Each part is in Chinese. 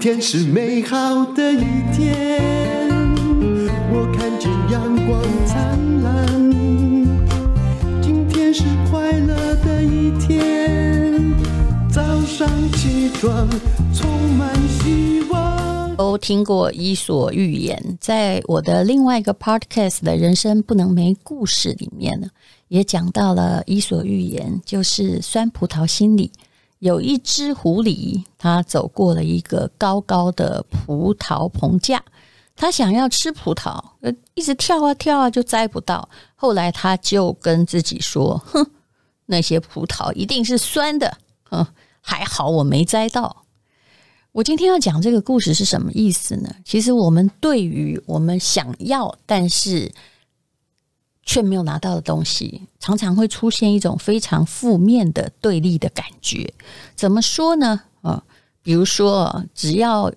天是美好的一天，我看见阳光灿烂。今天是快乐的一天，早上起床充满希望。都听过《伊索寓言》，在我的另外一个 podcast 的人生不能没故事里面呢，也讲到了《伊索寓言》，就是酸葡萄心理。有一只狐狸，它走过了一个高高的葡萄棚架，它想要吃葡萄，呃，一直跳啊跳啊，就摘不到。后来，它就跟自己说：“哼，那些葡萄一定是酸的。哼，还好我没摘到。”我今天要讲这个故事是什么意思呢？其实，我们对于我们想要，但是却没有拿到的东西，常常会出现一种非常负面的对立的感觉。怎么说呢？啊，比如说，只要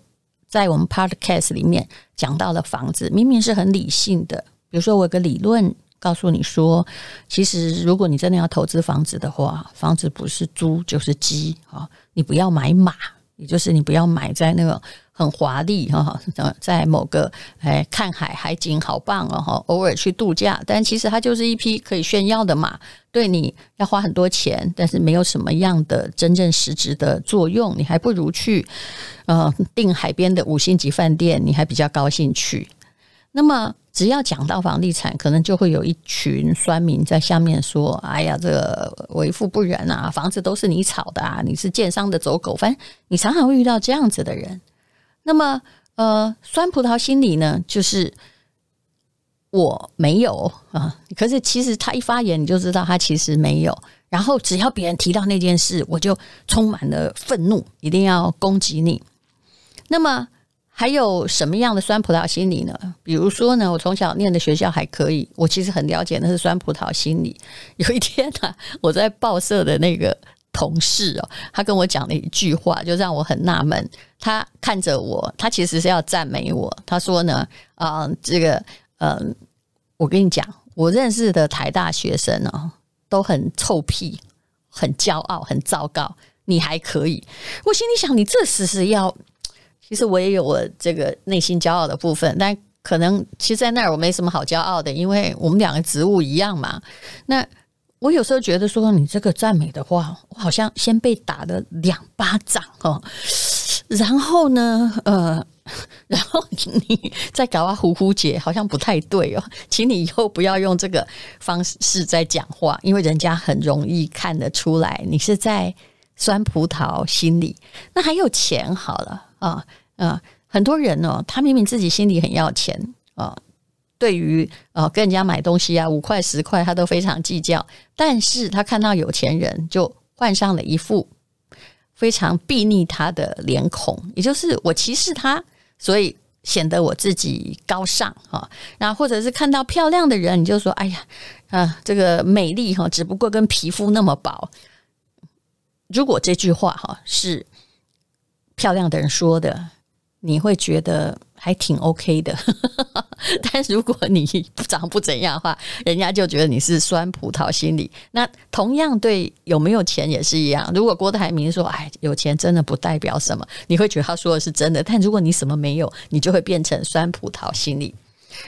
在我们 podcast 里面讲到了房子，明明是很理性的。比如说，我有个理论告诉你说，其实如果你真的要投资房子的话，房子不是猪就是鸡啊，你不要买马，也就是你不要买在那个。很华丽哈，在某个哎看海海景好棒哦哈，偶尔去度假，但其实它就是一匹可以炫耀的马，对你要花很多钱，但是没有什么样的真正实质的作用，你还不如去呃订海边的五星级饭店，你还比较高兴去。那么只要讲到房地产，可能就会有一群酸民在下面说：“哎呀，这个为富不仁啊，房子都是你炒的啊，你是建商的走狗。”反正你常常会遇到这样子的人。那么，呃，酸葡萄心理呢，就是我没有啊，可是其实他一发言，你就知道他其实没有。然后只要别人提到那件事，我就充满了愤怒，一定要攻击你。那么还有什么样的酸葡萄心理呢？比如说呢，我从小念的学校还可以，我其实很了解那是酸葡萄心理。有一天呢，我在报社的那个。同事哦，他跟我讲了一句话，就让我很纳闷。他看着我，他其实是要赞美我。他说呢，啊、呃，这个，嗯、我跟你讲，我认识的台大学生哦，都很臭屁，很骄傲，很糟糕。你还可以，我心里想，你这时是要，其实我也有我这个内心骄傲的部分，但可能其实，在那儿我没什么好骄傲的，因为我们两个职务一样嘛。那。我有时候觉得说，你这个赞美的话，我好像先被打了两巴掌哦，然后呢，呃，然后你再搞啊呼呼姐，好像不太对哦，请你以后不要用这个方式在讲话，因为人家很容易看得出来你是在酸葡萄心理。那还有钱好了啊、呃，很多人哦，他明明自己心里很要钱啊。对于呃跟人家买东西啊，五块十块他都非常计较，但是他看到有钱人就换上了一副非常避睨他的脸孔，也就是我歧视他，所以显得我自己高尚啊。那或者是看到漂亮的人，你就说哎呀啊，这个美丽哈，只不过跟皮肤那么薄。如果这句话哈是漂亮的人说的，你会觉得。还挺 OK 的，但如果你长不怎样的话，人家就觉得你是酸葡萄心理。那同样对有没有钱也是一样。如果郭台铭说：“哎，有钱真的不代表什么”，你会觉得他说的是真的。但如果你什么没有，你就会变成酸葡萄心理。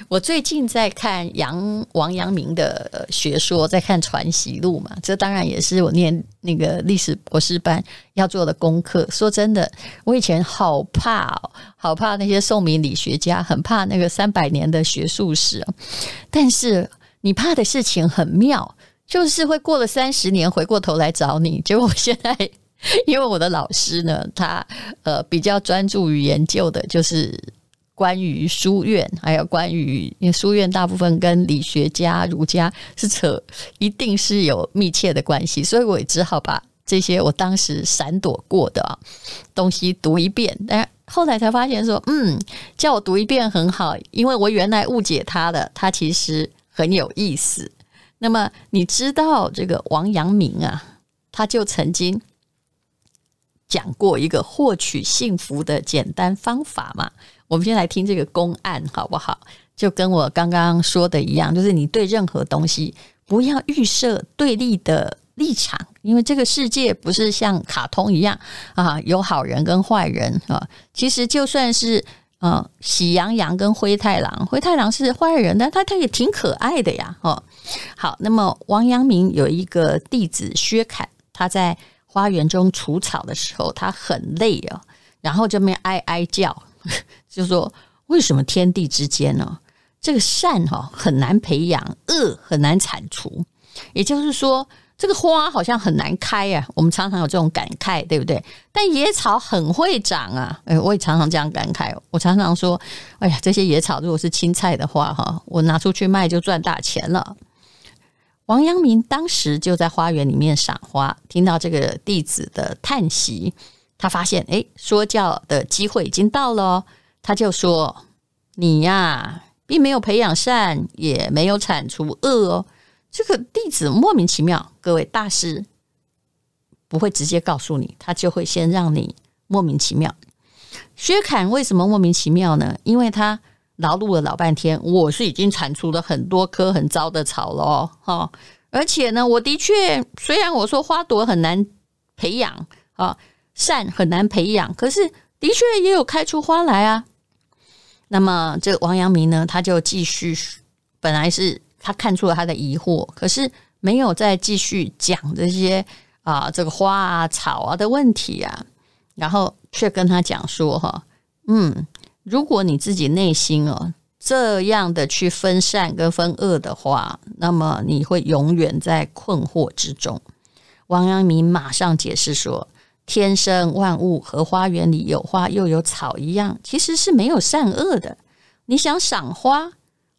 我最近在看杨王阳明的学说，在看《传习录》嘛，这当然也是我念那个历史博士班要做的功课。说真的，我以前好怕哦，好怕那些宋明理学家，很怕那个三百年的学术史。但是你怕的事情很妙，就是会过了三十年回过头来找你。结果我现在，因为我的老师呢，他呃比较专注于研究的，就是。关于书院，还有关于因为书院大部分跟理学家、儒家是扯，一定是有密切的关系，所以我也只好把这些我当时闪躲过的东西读一遍。但后来才发现说，嗯，叫我读一遍很好，因为我原来误解他的，他其实很有意思。那么你知道这个王阳明啊，他就曾经讲过一个获取幸福的简单方法嘛。我们先来听这个公案好不好？就跟我刚刚说的一样，就是你对任何东西不要预设对立的立场，因为这个世界不是像卡通一样啊，有好人跟坏人啊。其实就算是呃喜羊羊跟灰太狼，灰太狼是坏人，但他他也挺可爱的呀。哦，好，那么王阳明有一个弟子薛侃，他在花园中除草的时候，他很累啊，然后这边哀哀叫，就是说为什么天地之间呢？这个善哈很难培养，恶很难铲除。也就是说，这个花好像很难开啊。我们常常有这种感慨，对不对？但野草很会长啊。哎，我也常常这样感慨。我常常说，哎呀，这些野草如果是青菜的话，哈，我拿出去卖就赚大钱了。王阳明当时就在花园里面赏花，听到这个弟子的叹息，他发现，哎，说教的机会已经到了，他就说：“你呀，并没有培养善，也没有铲除恶哦。”这个弟子莫名其妙，各位大师不会直接告诉你，他就会先让你莫名其妙。薛侃为什么莫名其妙呢？因为他劳碌了老半天，我是已经铲除了很多棵很糟的草了哈，而且呢，我的确虽然我说花朵很难培养啊，善很难培养，可是的确也有开出花来啊。那么这王阳明呢，他就继续，本来是。他看出了他的疑惑，可是没有再继续讲这些啊，这个花啊、草啊的问题啊，然后却跟他讲说：“哈，嗯，如果你自己内心哦这样的去分善跟分恶的话，那么你会永远在困惑之中。”王阳明马上解释说：“天生万物和花园里有花又有草一样，其实是没有善恶的。你想赏花。”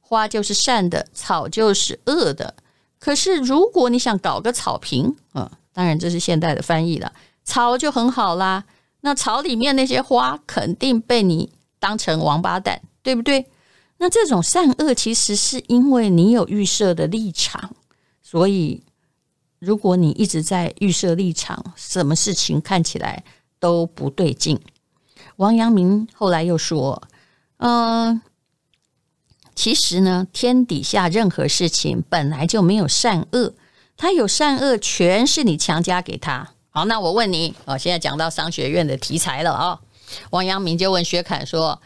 花就是善的，草就是恶的。可是如果你想搞个草坪，嗯，当然这是现代的翻译了，草就很好啦。那草里面那些花肯定被你当成王八蛋，对不对？那这种善恶其实是因为你有预设的立场，所以如果你一直在预设立场，什么事情看起来都不对劲。王阳明后来又说，嗯。其实呢，天底下任何事情本来就没有善恶，它有善恶全是你强加给他。好，那我问你，哦，现在讲到商学院的题材了啊。王阳明就问薛侃说：“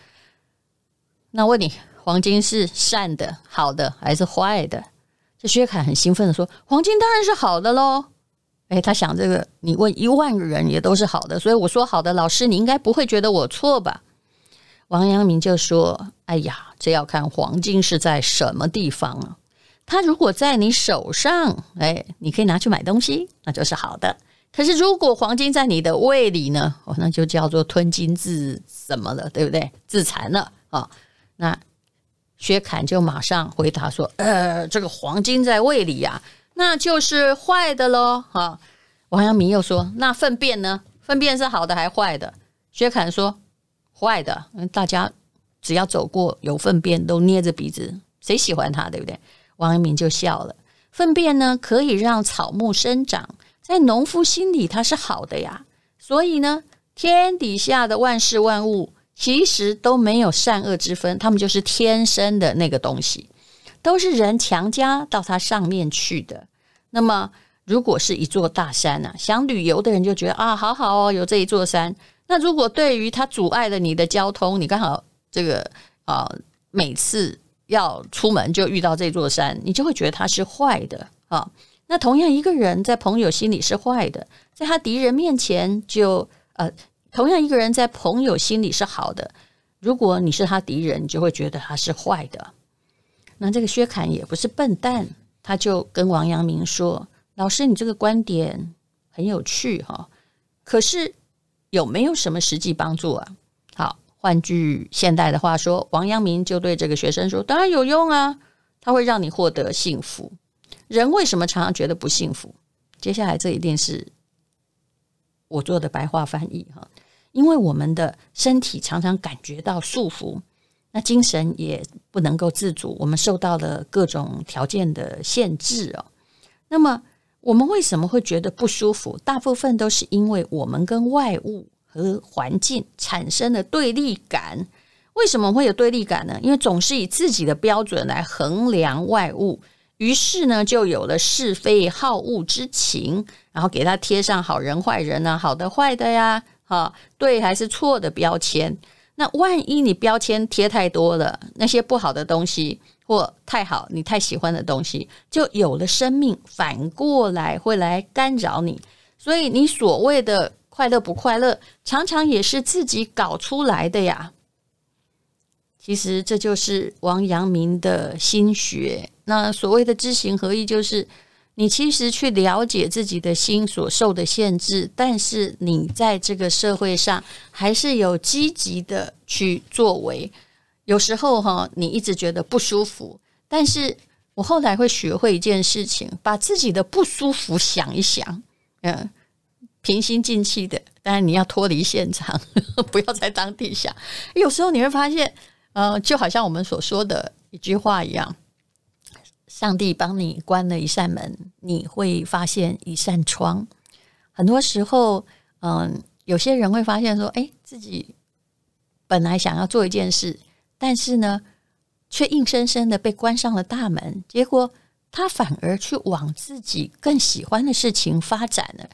那问你，黄金是善的、好的还是坏的？”这薛凯很兴奋的说：“黄金当然是好的喽。”哎，他想这个，你问一万个人也都是好的，所以我说好的，老师你应该不会觉得我错吧？王阳明就说：“哎呀，这要看黄金是在什么地方啊。它如果在你手上，哎，你可以拿去买东西，那就是好的。可是如果黄金在你的胃里呢？哦，那就叫做吞金自什么了，对不对？自残了啊，那薛侃就马上回答说：呃，这个黄金在胃里呀，那就是坏的喽。哈，王阳明又说：那粪便呢？粪便是好的还坏的？薛侃说。坏的，大家只要走过有粪便都捏着鼻子，谁喜欢它，对不对？王阳明就笑了。粪便呢，可以让草木生长，在农夫心里它是好的呀。所以呢，天底下的万事万物其实都没有善恶之分，他们就是天生的那个东西，都是人强加到它上面去的。那么，如果是一座大山呢、想旅游的人就觉得啊，好好哦，有这一座山。那如果对于它阻碍了你的交通，你刚好这个啊、每次要出门就遇到这座山，你就会觉得它是坏的啊。那同样一个人在朋友心里是坏的，在他敌人面前就呃，同样一个人在朋友心里是好的，如果你是他敌人，你就会觉得他是坏的。那这个薛侃也不是笨蛋，他就跟王阳明说：“老师，你这个观点很有趣哈，可是。”有没有什么实际帮助啊？好，换句现代的话说，王阳明就对这个学生说：“当然有用啊，它会让你获得幸福。人为什么常常觉得不幸福？接下来这一定是我做的白话翻译哈，因为我们的身体常常感觉到束缚，那精神也不能够自主，我们受到了各种条件的限制哦。那么。我们为什么会觉得不舒服？大部分都是因为我们跟外物和环境产生了对立感。为什么会有对立感呢？因为总是以自己的标准来衡量外物，于是呢，就有了是非好恶之情，然后给他贴上好人坏人啊，好的坏的呀，哈，对还是错的标签。那万一你标签贴太多了，那些不好的东西或太好你太喜欢的东西，就有了生命，反过来会来干扰你。所以你所谓的快乐不快乐，常常也是自己搞出来的呀。其实这就是王阳明的心学。那所谓的知行合一，就是你其实去了解自己的心所受的限制，但是你在这个社会上还是有积极的去作为。有时候哈，你一直觉得不舒服，但是我后来会学会一件事情，把自己的不舒服想一想，嗯，平心静气的。当然你要脱离现场，不要在当地想。有时候你会发现，呃，就好像我们所说的一句话一样。上帝帮你关了一扇门，你会发现一扇窗。很多时候，嗯，有些人会发现说，哎，自己本来想要做一件事，但是呢，却硬生生的被关上了大门。结果他反而去往自己更喜欢的事情发展了。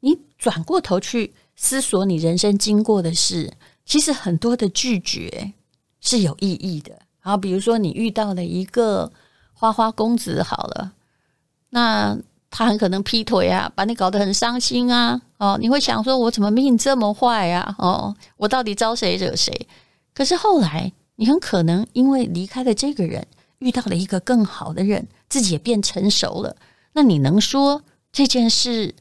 你转过头去思索你人生经过的事，其实很多的拒绝是有意义的。好，比如说你遇到了一个。花花公子好了，那他很可能劈腿啊，把你搞得很伤心啊。哦，你会想说，我怎么命这么坏啊？哦，我到底招谁惹谁？可是后来，你很可能因为离开了这个人，遇到了一个更好的人，自己也变成熟了。那你能说这件事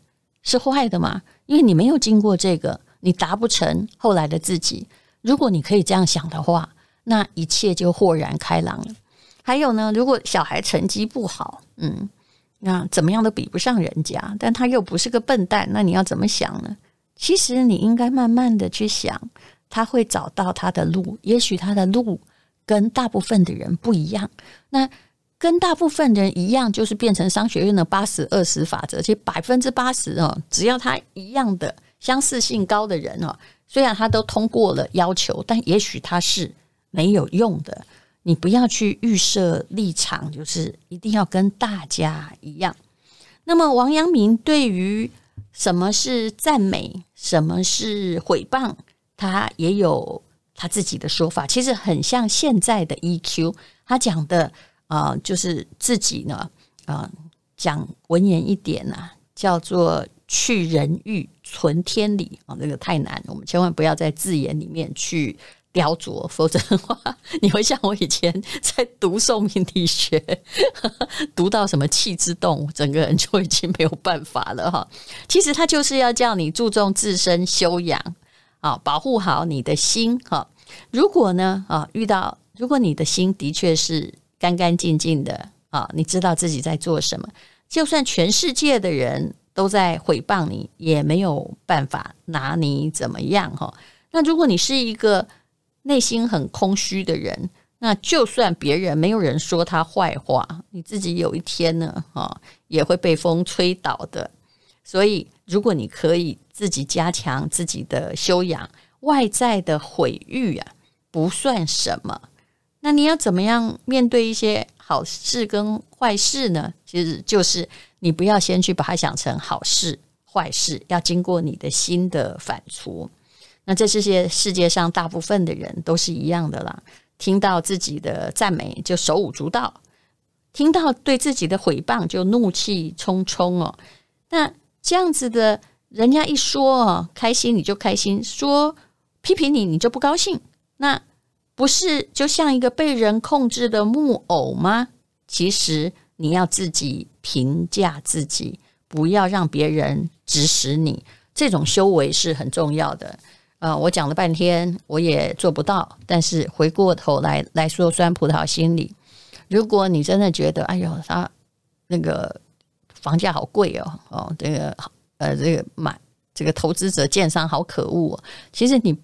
是坏的吗？因为你没有经过这个，你达不成后来的自己。如果你可以这样想的话，那一切就豁然开朗了。还有呢，如果小孩成绩不好，嗯，那怎么样都比不上人家，但他又不是个笨蛋，那你要怎么想呢？其实你应该慢慢的去想，他会找到他的路，也许他的路跟大部分的人不一样。那跟大部分人一样，就是变成商学院的八十二十法则，其实百分之八十哦，只要他一样的相似性高的人哦，虽然他都通过了要求，但也许他是没有用的。你不要去预设立场，就是一定要跟大家一样。那么，王阳明对于什么是赞美，什么是毁谤，他也有他自己的说法。其实很像现在的 EQ，他讲的啊、就是自己呢，啊、讲文言一点呐、啊，叫做去人欲，存天理啊，这个太难，我们千万不要在字眼里面去。雕琢，否则的话，你会像我以前在读宋命理学，读到什么气之动，整个人就已经没有办法了哈。其实他就是要叫你注重自身修养啊，保护好你的心哈。如果呢啊，遇到如果你的心的确是干干净净的啊，你知道自己在做什么，就算全世界的人都在诽谤你，也没有办法拿你怎么样哈。那如果你是一个内心很空虚的人，那就算别人没有人说他坏话，你自己有一天呢，哈，也会被风吹倒的。所以，如果你可以自己加强自己的修养，外在的毁誉啊，不算什么。那你要怎么样面对一些好事跟坏事呢？其实就是你不要先去把它想成好事坏事，要经过你的心的反刍。那这世界世界上大部分的人都是一样的啦，听到自己的赞美就手舞足蹈，听到对自己的诽谤就怒气冲冲哦。那这样子的，人家一说哦，开心你就开心，说批评你你就不高兴，那不是就像一个被人控制的木偶吗？其实你要自己评价自己，不要让别人指使你，这种修为是很重要的。呃，我讲了半天，我也做不到。但是回过头来来说，酸葡萄心理，如果你真的觉得，哎呦，他那个房价好贵哦，哦，这个呃，这个买这个投资者建商好可恶哦。其实你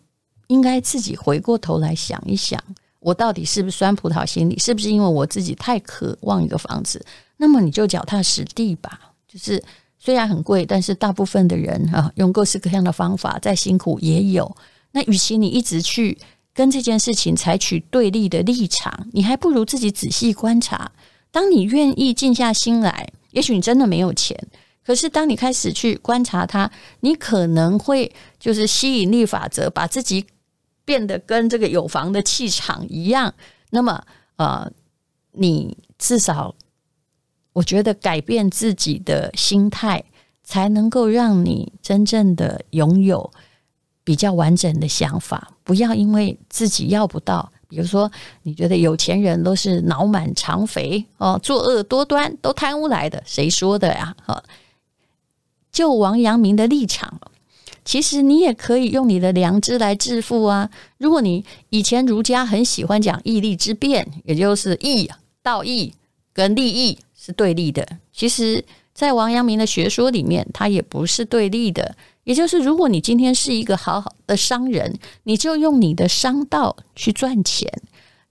应该自己回过头来想一想，我到底是不是酸葡萄心理？是不是因为我自己太渴望一个房子？那么你就脚踏实地吧，就是。虽然很贵，但是大部分的人啊，用各式各样的方法，再辛苦也有。那与其你一直去跟这件事情采取对立的立场，你还不如自己仔细观察，当你愿意静下心来，也许你真的没有钱，可是当你开始去观察它，你可能会就是吸引力法则，把自己变得跟这个有房的气场一样。那么，呃，你至少我觉得改变自己的心态，才能够让你真正的拥有比较完整的想法。不要因为自己要不到。比如说，你觉得有钱人都是脑满肠肥哦，作恶多端，都贪污来的？谁说的呀？哈，就王阳明的立场，其实你也可以用你的良知来致富啊。如果你以前儒家很喜欢讲义利之辩，也就是义、道义跟利益是对立的，其实，在王阳明的学说里面，它也不是对立的。也就是，如果你今天是一个好好的商人，你就用你的商道去赚钱，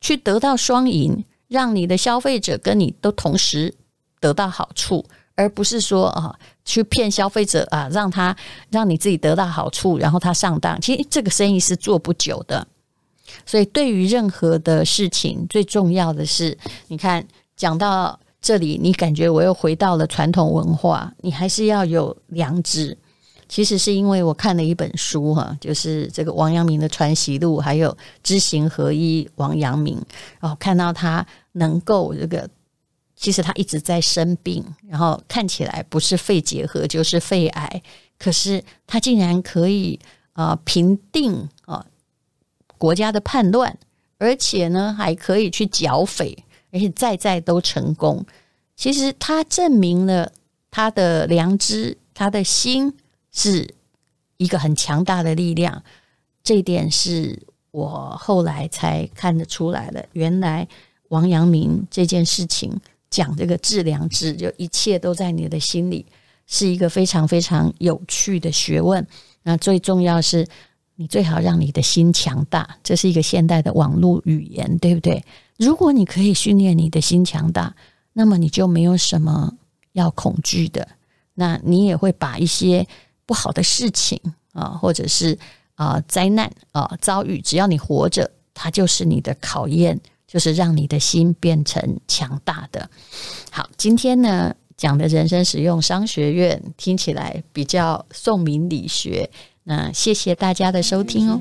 去得到双赢，让你的消费者跟你都同时得到好处，而不是说啊，去骗消费者啊，让他让你自己得到好处，然后他上当。其实这个生意是做不久的。所以，对于任何的事情，最重要的是，你看讲到这里，你感觉我又回到了传统文化，你还是要有良知。其实是因为我看了一本书哈，就是这个王阳明的传习录，还有知行合一王阳明，然后看到他能够这个，其实他一直在生病，然后看起来不是肺结核就是肺癌，可是他竟然可以啊平定啊国家的叛乱，而且呢还可以去剿匪，而且再再都成功。其实他证明了他的良知，他的心。是一个很强大的力量，这一点是我后来才看得出来的。原来王阳明这件事情讲这个致良知，就一切都在你的心里，是一个非常非常有趣的学问。那最重要是，你最好让你的心强大，这是一个现代的网络语言，对不对？如果你可以训练你的心强大，那么你就没有什么要恐惧的。那你也会把一些。不好的事情啊，或者是啊灾难啊遭遇，只要你活着，它就是你的考验，就是让你的心变成强大的。好，今天呢讲的人生实用商学院听起来比较宋明理学，那谢谢大家的收听哦。